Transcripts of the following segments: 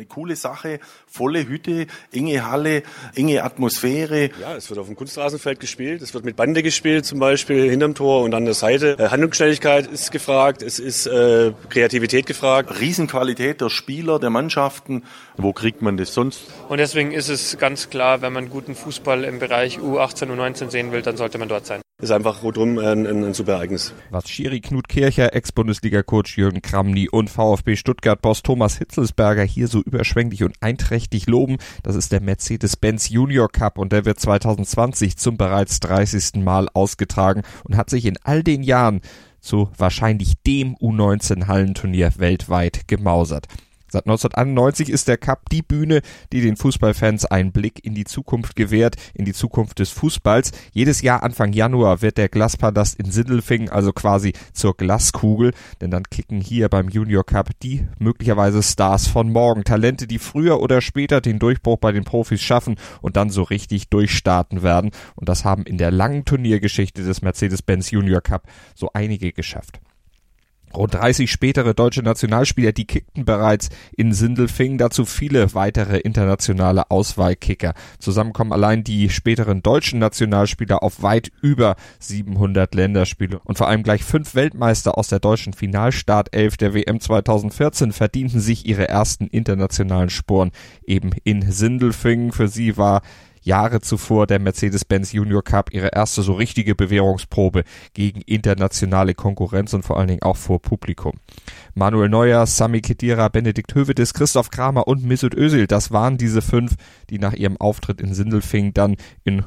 Eine coole Sache, volle Hütte, enge Halle, enge Atmosphäre. Ja, es wird auf dem Kunstrasenfeld gespielt, es wird mit Bande gespielt zum Beispiel hinterm Tor und an der Seite. Äh, Handlungsschnelligkeit ist gefragt, es ist äh, Kreativität gefragt. Riesenqualität der Spieler, der Mannschaften. Wo kriegt man das sonst? Und deswegen ist es ganz klar, wenn man guten Fußball im Bereich U18, U19 sehen will, dann sollte man dort sein ist einfach rundum ein, ein, ein, super Ereignis. Was Schiri Knut Kircher, Ex-Bundesliga-Coach Jürgen Kramny und VfB Stuttgart-Boss Thomas Hitzelsberger hier so überschwänglich und einträchtig loben, das ist der Mercedes-Benz Junior Cup und der wird 2020 zum bereits 30. Mal ausgetragen und hat sich in all den Jahren zu wahrscheinlich dem U19-Hallenturnier weltweit gemausert. Seit 1991 ist der Cup die Bühne, die den Fußballfans einen Blick in die Zukunft gewährt, in die Zukunft des Fußballs. Jedes Jahr Anfang Januar wird der Glaspalast in Sindelfingen also quasi zur Glaskugel, denn dann kicken hier beim Junior Cup die möglicherweise Stars von morgen. Talente, die früher oder später den Durchbruch bei den Profis schaffen und dann so richtig durchstarten werden. Und das haben in der langen Turniergeschichte des Mercedes-Benz Junior Cup so einige geschafft. Rund 30 spätere deutsche Nationalspieler, die kickten bereits in Sindelfingen, dazu viele weitere internationale Auswahlkicker. Zusammen kommen allein die späteren deutschen Nationalspieler auf weit über 700 Länderspiele. Und vor allem gleich fünf Weltmeister aus der deutschen Finalstartelf der WM 2014 verdienten sich ihre ersten internationalen Sporen eben in Sindelfingen. Für sie war Jahre zuvor der Mercedes-Benz Junior Cup ihre erste so richtige Bewährungsprobe gegen internationale Konkurrenz und vor allen Dingen auch vor Publikum. Manuel Neuer, Sami Khedira, Benedikt Hövedes, Christoph Kramer und Mesut Özil, das waren diese fünf, die nach ihrem Auftritt in Sindelfing dann in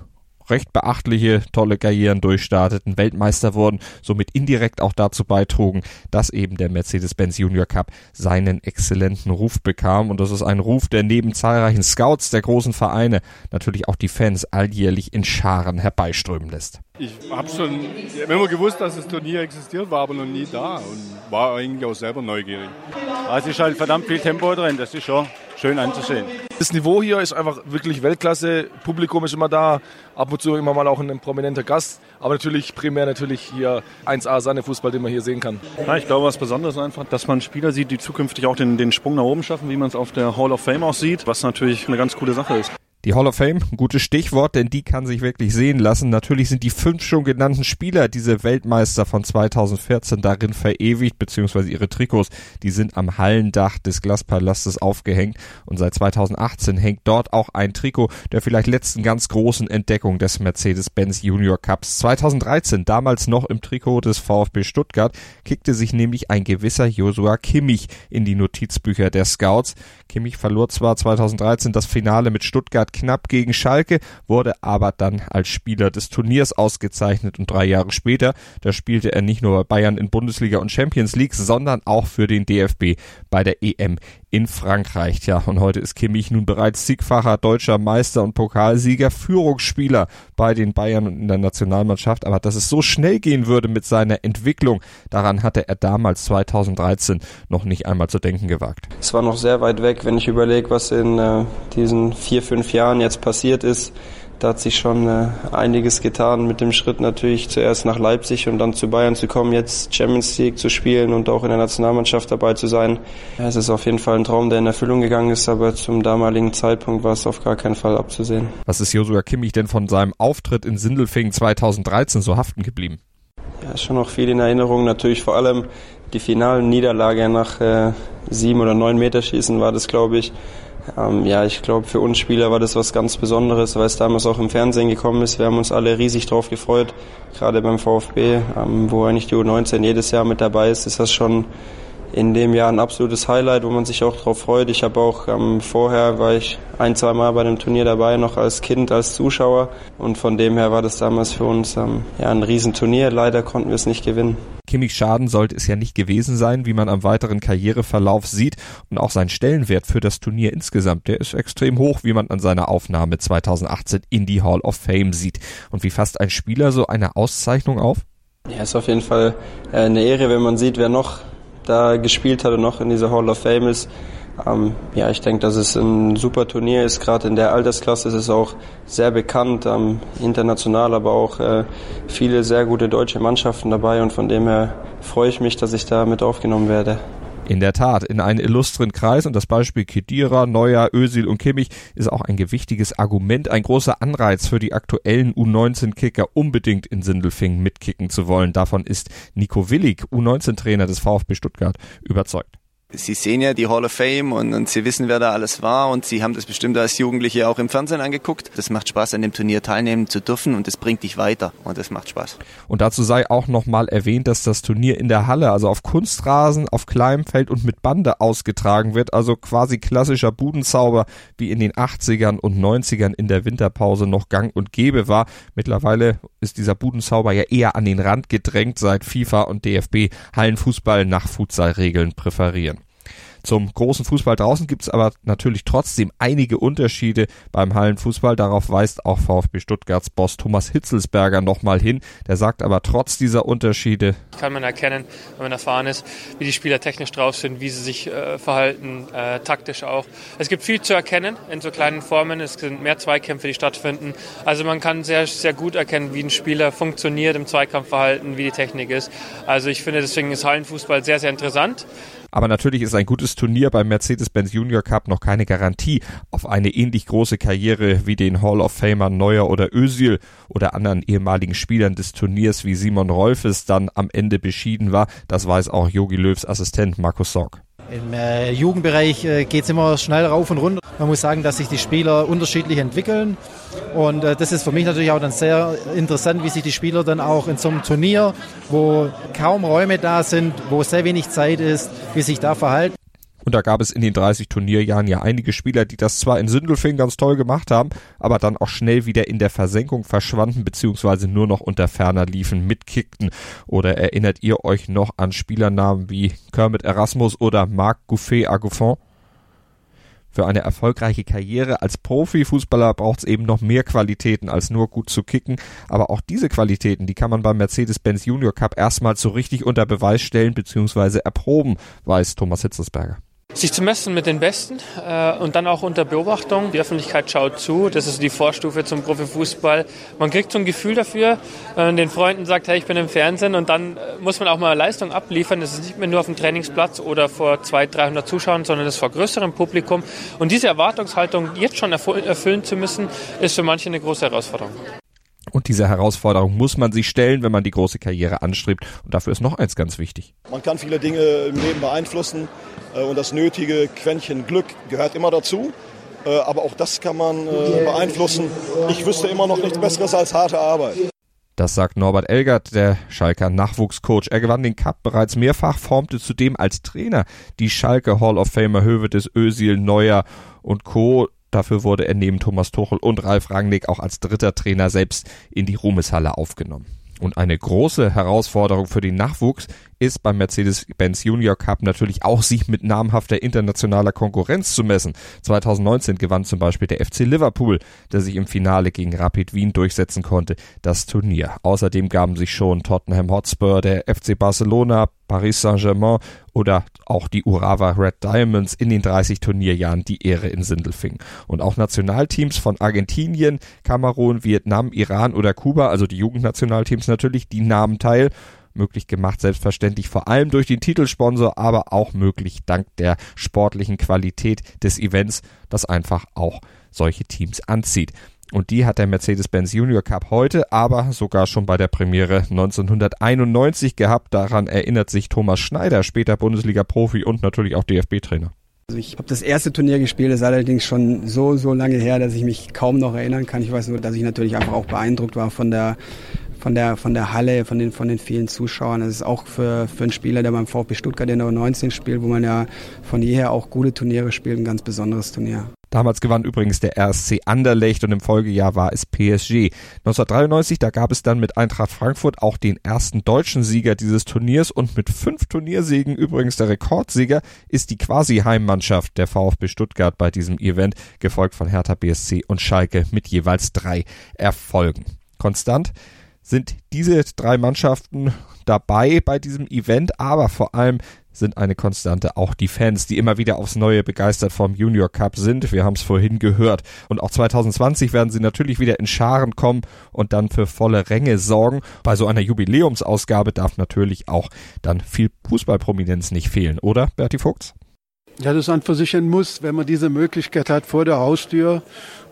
recht beachtliche, tolle Karrieren durchstarteten, Weltmeister wurden, somit indirekt auch dazu beitrugen, dass eben der Mercedes-Benz Junior Cup seinen exzellenten Ruf bekam. Und das ist ein Ruf, der neben zahlreichen Scouts der großen Vereine natürlich auch die Fans alljährlich in Scharen herbeiströmen lässt. Ich habe schon immer gewusst, dass das Turnier existiert, war aber noch nie da und war eigentlich auch selber neugierig. Also ist halt verdammt viel Tempo drin, das ist schon schön anzusehen. Das Niveau hier ist einfach wirklich Weltklasse. Publikum ist immer da, ab und zu immer mal auch ein prominenter Gast. Aber natürlich primär natürlich hier 1A Sahne-Fußball, den man hier sehen kann. Ja, ich glaube, was Besonderes ist einfach, dass man Spieler sieht, die zukünftig auch den, den Sprung nach oben schaffen, wie man es auf der Hall of Fame auch sieht, was natürlich eine ganz coole Sache ist. Die Hall of Fame, gutes Stichwort, denn die kann sich wirklich sehen lassen. Natürlich sind die fünf schon genannten Spieler, diese Weltmeister von 2014, darin verewigt, beziehungsweise ihre Trikots, die sind am Hallendach des Glaspalastes aufgehängt und seit 2018 hängt dort auch ein Trikot der vielleicht letzten ganz großen Entdeckung des Mercedes-Benz Junior Cups. 2013, damals noch im Trikot des VfB Stuttgart, kickte sich nämlich ein gewisser Joshua Kimmich in die Notizbücher der Scouts. Kimmich verlor zwar 2013 das Finale mit Stuttgart knapp gegen Schalke, wurde aber dann als Spieler des Turniers ausgezeichnet und drei Jahre später, da spielte er nicht nur bei Bayern in Bundesliga und Champions League, sondern auch für den DFB bei der EM in Frankreich. Tja, und heute ist Kimmich nun bereits zigfacher deutscher Meister und Pokalsieger, Führungsspieler bei den Bayern und in der Nationalmannschaft. Aber dass es so schnell gehen würde mit seiner Entwicklung, daran hatte er damals 2013 noch nicht einmal zu denken gewagt. Es war noch sehr weit weg, wenn ich überlege, was in äh, diesen vier, fünf Jahren jetzt passiert ist da hat sich schon äh, einiges getan mit dem Schritt natürlich zuerst nach Leipzig und dann zu Bayern zu kommen, jetzt Champions League zu spielen und auch in der Nationalmannschaft dabei zu sein. Ja, es ist auf jeden Fall ein Traum, der in Erfüllung gegangen ist, aber zum damaligen Zeitpunkt war es auf gar keinen Fall abzusehen. Was ist Josua Kimmich denn von seinem Auftritt in Sindelfingen 2013 so haften geblieben? Ja, schon noch viel in Erinnerung. Natürlich vor allem die finalen Niederlage nach äh, sieben oder neun Meterschießen war das, glaube ich. Ähm, ja, ich glaube, für uns Spieler war das was ganz Besonderes, weil es damals auch im Fernsehen gekommen ist. Wir haben uns alle riesig drauf gefreut, gerade beim VfB, ähm, wo eigentlich die U19 jedes Jahr mit dabei ist, ist das schon in dem Jahr ein absolutes Highlight, wo man sich auch drauf freut. Ich habe auch ähm, vorher war ich ein, zwei Mal bei dem Turnier dabei, noch als Kind, als Zuschauer. Und von dem her war das damals für uns ähm, ja ein Riesenturnier. Leider konnten wir es nicht gewinnen. Kimmich Schaden sollte es ja nicht gewesen sein, wie man am weiteren Karriereverlauf sieht. Und auch sein Stellenwert für das Turnier insgesamt, der ist extrem hoch, wie man an seiner Aufnahme 2018 in die Hall of Fame sieht. Und wie fasst ein Spieler so eine Auszeichnung auf? Ja, ist auf jeden Fall äh, eine Ehre, wenn man sieht, wer noch da gespielt hat und noch in dieser Hall of Fame ist. Ähm, ja, ich denke, dass es ein super Turnier ist. Gerade in der Altersklasse ist es auch sehr bekannt, ähm, international, aber auch äh, viele sehr gute deutsche Mannschaften dabei und von dem her freue ich mich, dass ich da mit aufgenommen werde. In der Tat, in einen illustren Kreis und das Beispiel Kedira, Neuer, Özil und Kimmich ist auch ein gewichtiges Argument, ein großer Anreiz für die aktuellen U19-Kicker unbedingt in Sindelfingen mitkicken zu wollen. Davon ist Nico Willig, U19-Trainer des VfB Stuttgart, überzeugt. Sie sehen ja die Hall of Fame und, und, Sie wissen, wer da alles war und Sie haben das bestimmt als Jugendliche auch im Fernsehen angeguckt. Das macht Spaß, an dem Turnier teilnehmen zu dürfen und das bringt dich weiter und das macht Spaß. Und dazu sei auch nochmal erwähnt, dass das Turnier in der Halle, also auf Kunstrasen, auf kleinem Feld und mit Bande ausgetragen wird, also quasi klassischer Budenzauber, wie in den 80ern und 90ern in der Winterpause noch gang und gäbe war. Mittlerweile ist dieser Budenzauber ja eher an den Rand gedrängt, seit FIFA und DFB Hallenfußball nach Futsalregeln präferieren. Zum großen Fußball draußen gibt es aber natürlich trotzdem einige Unterschiede beim Hallenfußball. Darauf weist auch VfB Stuttgarts Boss Thomas Hitzelsberger nochmal hin. Der sagt aber trotz dieser Unterschiede kann man erkennen, wenn man erfahren ist, wie die Spieler technisch drauf sind, wie sie sich äh, verhalten, äh, taktisch auch. Es gibt viel zu erkennen in so kleinen Formen. Es sind mehr Zweikämpfe, die stattfinden. Also man kann sehr, sehr gut erkennen, wie ein Spieler funktioniert im Zweikampfverhalten, wie die Technik ist. Also ich finde deswegen ist Hallenfußball sehr, sehr interessant. Aber natürlich ist ein gutes Turnier beim Mercedes-Benz Junior Cup noch keine Garantie auf eine ähnlich große Karriere wie den Hall of Famer Neuer oder Özil oder anderen ehemaligen Spielern des Turniers wie Simon Rolfes dann am Ende beschieden war. Das weiß auch Yogi Löws Assistent Markus Sorg. Im äh, Jugendbereich äh, geht es immer schnell rauf und runter. Man muss sagen, dass sich die Spieler unterschiedlich entwickeln. Und äh, das ist für mich natürlich auch dann sehr interessant, wie sich die Spieler dann auch in so einem Turnier, wo kaum Räume da sind, wo sehr wenig Zeit ist, wie sich da verhalten. Und da gab es in den 30 Turnierjahren ja einige Spieler, die das zwar in Sindelfingen ganz toll gemacht haben, aber dann auch schnell wieder in der Versenkung verschwanden, beziehungsweise nur noch unter ferner liefen, mitkickten. Oder erinnert ihr euch noch an Spielernamen wie Kermit Erasmus oder Marc Gouffet Agouffon? Für eine erfolgreiche Karriere als Profifußballer braucht es eben noch mehr Qualitäten als nur gut zu kicken. Aber auch diese Qualitäten, die kann man beim Mercedes-Benz Junior Cup erstmal so richtig unter Beweis stellen bzw. erproben, weiß Thomas Hitzelsberger. Sich zu messen mit den Besten äh, und dann auch unter Beobachtung. Die Öffentlichkeit schaut zu. Das ist die Vorstufe zum Profifußball. Man kriegt so ein Gefühl dafür, wenn man den Freunden sagt, hey, ich bin im Fernsehen und dann äh, muss man auch mal Leistung abliefern. Das ist nicht mehr nur auf dem Trainingsplatz oder vor 200, 300 Zuschauern, sondern das vor größerem Publikum. Und diese Erwartungshaltung jetzt schon erfüllen zu müssen, ist für manche eine große Herausforderung. Und diese Herausforderung muss man sich stellen, wenn man die große Karriere anstrebt. Und dafür ist noch eins ganz wichtig. Man kann viele Dinge im Leben beeinflussen äh, und das nötige Quäntchen Glück gehört immer dazu. Äh, aber auch das kann man äh, beeinflussen. Ich wüsste immer noch nichts Besseres als harte Arbeit. Das sagt Norbert Elgert, der Schalker Nachwuchscoach. Er gewann den Cup bereits mehrfach, formte zudem als Trainer die Schalke Hall of Famer Höwe des Özil, Neuer und Co. Dafür wurde er neben Thomas Tuchel und Ralf Rangnick auch als dritter Trainer selbst in die Ruhmeshalle aufgenommen. Und eine große Herausforderung für den Nachwuchs ist beim Mercedes-Benz Junior Cup natürlich auch, sich mit namhafter internationaler Konkurrenz zu messen. 2019 gewann zum Beispiel der FC Liverpool, der sich im Finale gegen Rapid Wien durchsetzen konnte, das Turnier. Außerdem gaben sich schon Tottenham Hotspur, der FC Barcelona, Paris Saint-Germain oder auch die Urawa Red Diamonds in den 30 Turnierjahren die Ehre in Sindelfingen. Und auch Nationalteams von Argentinien, Kamerun, Vietnam, Iran oder Kuba, also die Jugendnationalteams natürlich, die nahmen teil möglich gemacht, selbstverständlich vor allem durch den Titelsponsor, aber auch möglich dank der sportlichen Qualität des Events, das einfach auch solche Teams anzieht. Und die hat der Mercedes-Benz Junior Cup heute, aber sogar schon bei der Premiere 1991 gehabt. Daran erinnert sich Thomas Schneider, später Bundesliga-Profi und natürlich auch DFB-Trainer. Also ich habe das erste Turnier gespielt, ist allerdings schon so, so lange her, dass ich mich kaum noch erinnern kann. Ich weiß nur, dass ich natürlich einfach auch beeindruckt war von der von der, von der Halle, von den, von den vielen Zuschauern. Das ist auch für, für einen Spieler, der beim VfB Stuttgart in der U19 spielt, wo man ja von jeher auch gute Turniere spielt, ein ganz besonderes Turnier. Damals gewann übrigens der RSC Anderlecht und im Folgejahr war es PSG. 1993, da gab es dann mit Eintracht Frankfurt auch den ersten deutschen Sieger dieses Turniers und mit fünf Turniersiegen, übrigens der Rekordsieger, ist die Quasi-Heimmannschaft der VfB Stuttgart bei diesem Event, gefolgt von Hertha BSC und Schalke mit jeweils drei Erfolgen. Konstant sind diese drei Mannschaften dabei bei diesem Event, aber vor allem sind eine Konstante. Auch die Fans, die immer wieder aufs Neue begeistert vom Junior Cup sind. Wir haben es vorhin gehört. Und auch 2020 werden sie natürlich wieder in Scharen kommen und dann für volle Ränge sorgen. Bei so einer Jubiläumsausgabe darf natürlich auch dann viel Fußballprominenz nicht fehlen, oder Berti Vogts? Ja, das ist an für Muss, wenn man diese Möglichkeit hat vor der Haustür.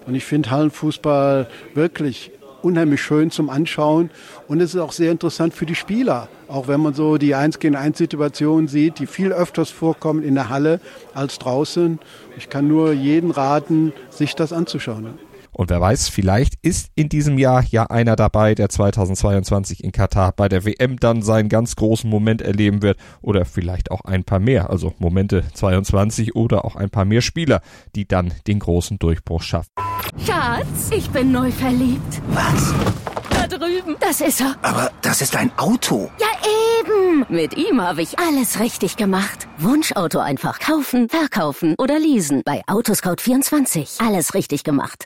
Und ich finde Hallenfußball wirklich unheimlich schön zum Anschauen und es ist auch sehr interessant für die Spieler. Auch wenn man so die 1 gegen 1 Situation sieht, die viel öfters vorkommen in der Halle als draußen. Ich kann nur jeden raten, sich das anzuschauen. Und wer weiß, vielleicht ist in diesem Jahr ja einer dabei, der 2022 in Katar bei der WM dann seinen ganz großen Moment erleben wird oder vielleicht auch ein paar mehr, also Momente 22 oder auch ein paar mehr Spieler, die dann den großen Durchbruch schaffen. Schatz, ich bin neu verliebt. Was? Da drüben. Das ist er. Aber das ist ein Auto. Ja, eben. Mit ihm habe ich alles richtig gemacht. Wunschauto einfach kaufen, verkaufen oder leasen. Bei Autoscout24. Alles richtig gemacht.